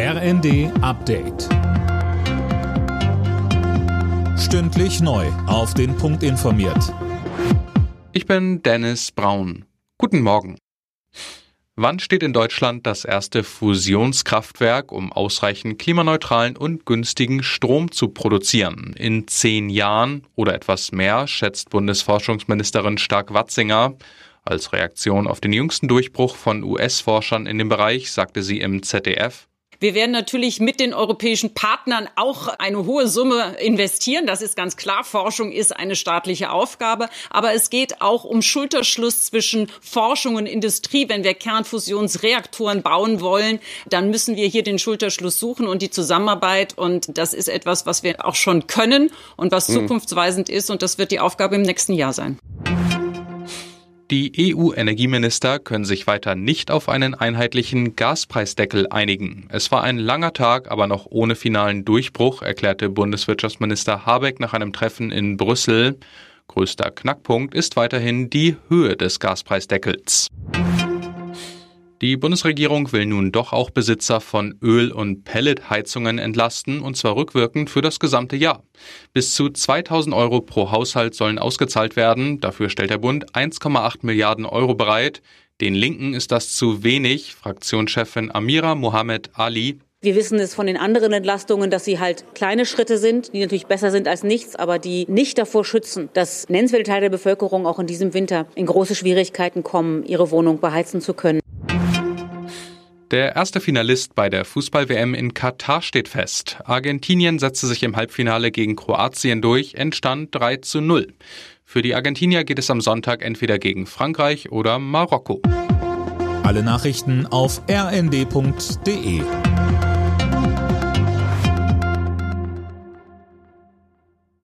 RND Update. Stündlich neu. Auf den Punkt informiert. Ich bin Dennis Braun. Guten Morgen. Wann steht in Deutschland das erste Fusionskraftwerk, um ausreichend klimaneutralen und günstigen Strom zu produzieren? In zehn Jahren oder etwas mehr, schätzt Bundesforschungsministerin Stark-Watzinger. Als Reaktion auf den jüngsten Durchbruch von US-Forschern in dem Bereich sagte sie im ZDF, wir werden natürlich mit den europäischen Partnern auch eine hohe Summe investieren. Das ist ganz klar. Forschung ist eine staatliche Aufgabe. Aber es geht auch um Schulterschluss zwischen Forschung und Industrie. Wenn wir Kernfusionsreaktoren bauen wollen, dann müssen wir hier den Schulterschluss suchen und die Zusammenarbeit. Und das ist etwas, was wir auch schon können und was hm. zukunftsweisend ist. Und das wird die Aufgabe im nächsten Jahr sein. Die EU-Energieminister können sich weiter nicht auf einen einheitlichen Gaspreisdeckel einigen. Es war ein langer Tag, aber noch ohne finalen Durchbruch, erklärte Bundeswirtschaftsminister Habeck nach einem Treffen in Brüssel. Größter Knackpunkt ist weiterhin die Höhe des Gaspreisdeckels. Die Bundesregierung will nun doch auch Besitzer von Öl- und Pelletheizungen entlasten, und zwar rückwirkend für das gesamte Jahr. Bis zu 2000 Euro pro Haushalt sollen ausgezahlt werden. Dafür stellt der Bund 1,8 Milliarden Euro bereit. Den Linken ist das zu wenig. Fraktionschefin Amira Mohamed Ali wir wissen es von den anderen Entlastungen, dass sie halt kleine Schritte sind, die natürlich besser sind als nichts, aber die nicht davor schützen, dass nennenswerte Teile der Bevölkerung auch in diesem Winter in große Schwierigkeiten kommen, ihre Wohnung beheizen zu können. Der erste Finalist bei der Fußball-WM in Katar steht fest. Argentinien setzte sich im Halbfinale gegen Kroatien durch, entstand 3 zu 0. Für die Argentinier geht es am Sonntag entweder gegen Frankreich oder Marokko. Alle Nachrichten auf rnd.de